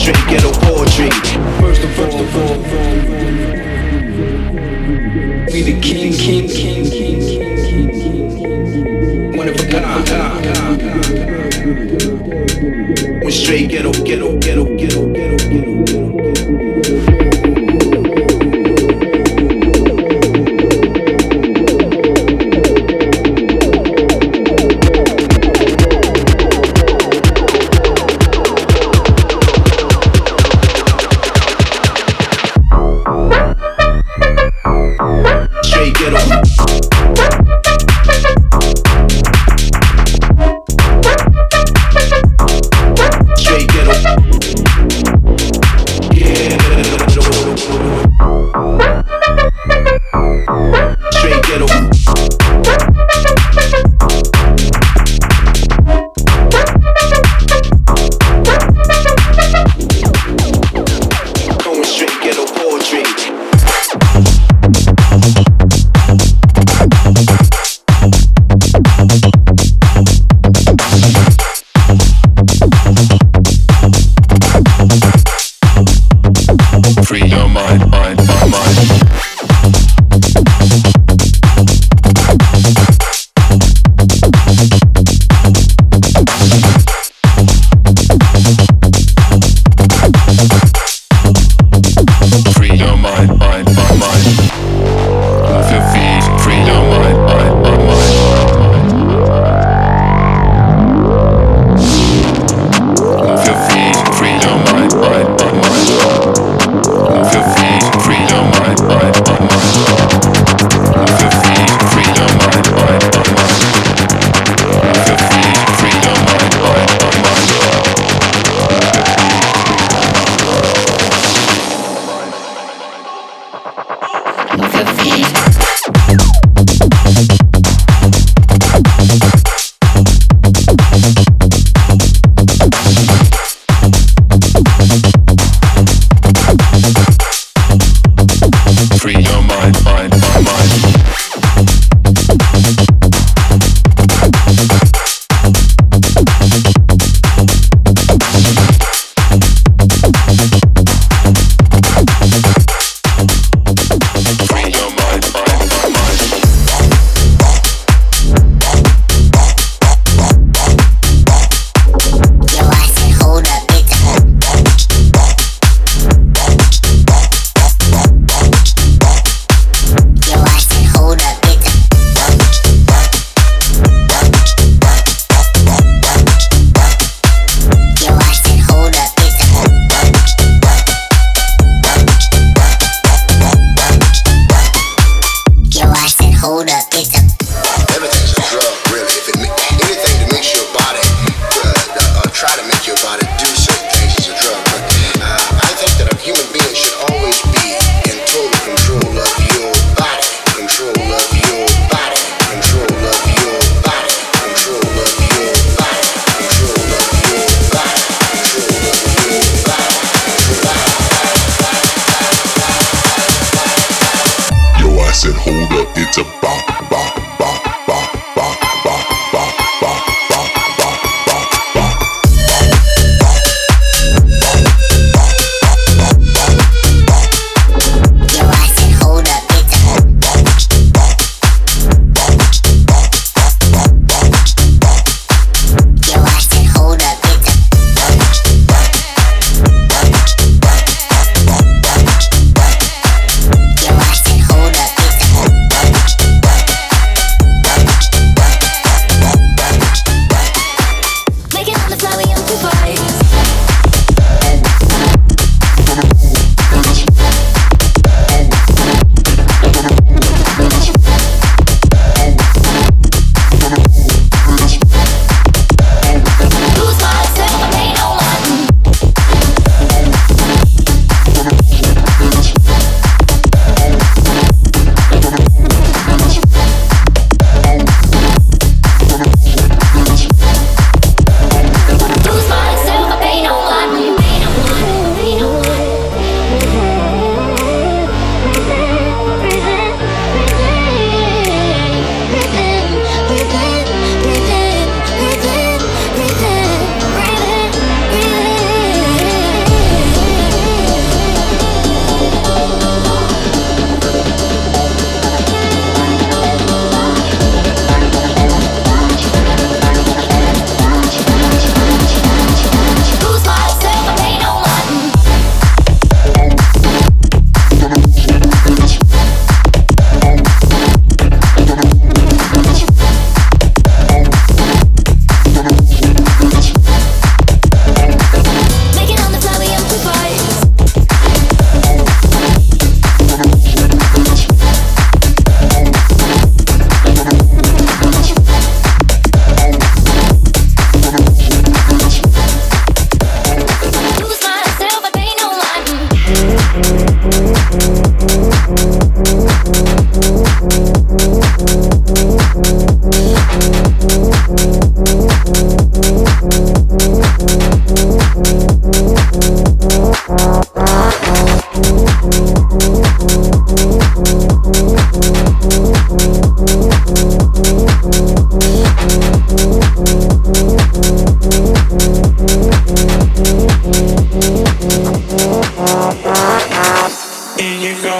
straight ghetto poetry. First of all, first of all, we the king, king, king, king, king, one of a kind. One straight ghetto, ghetto, ghetto, ghetto.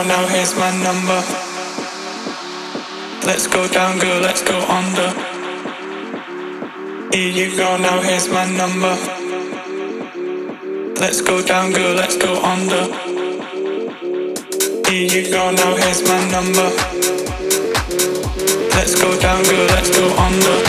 down, now here's my number. Let's go down, girl, let's go under. Here you go, now here's my number. Let's go down, girl, let's go under. Here you go, now here's my number. Let's go down, girl, let's go under.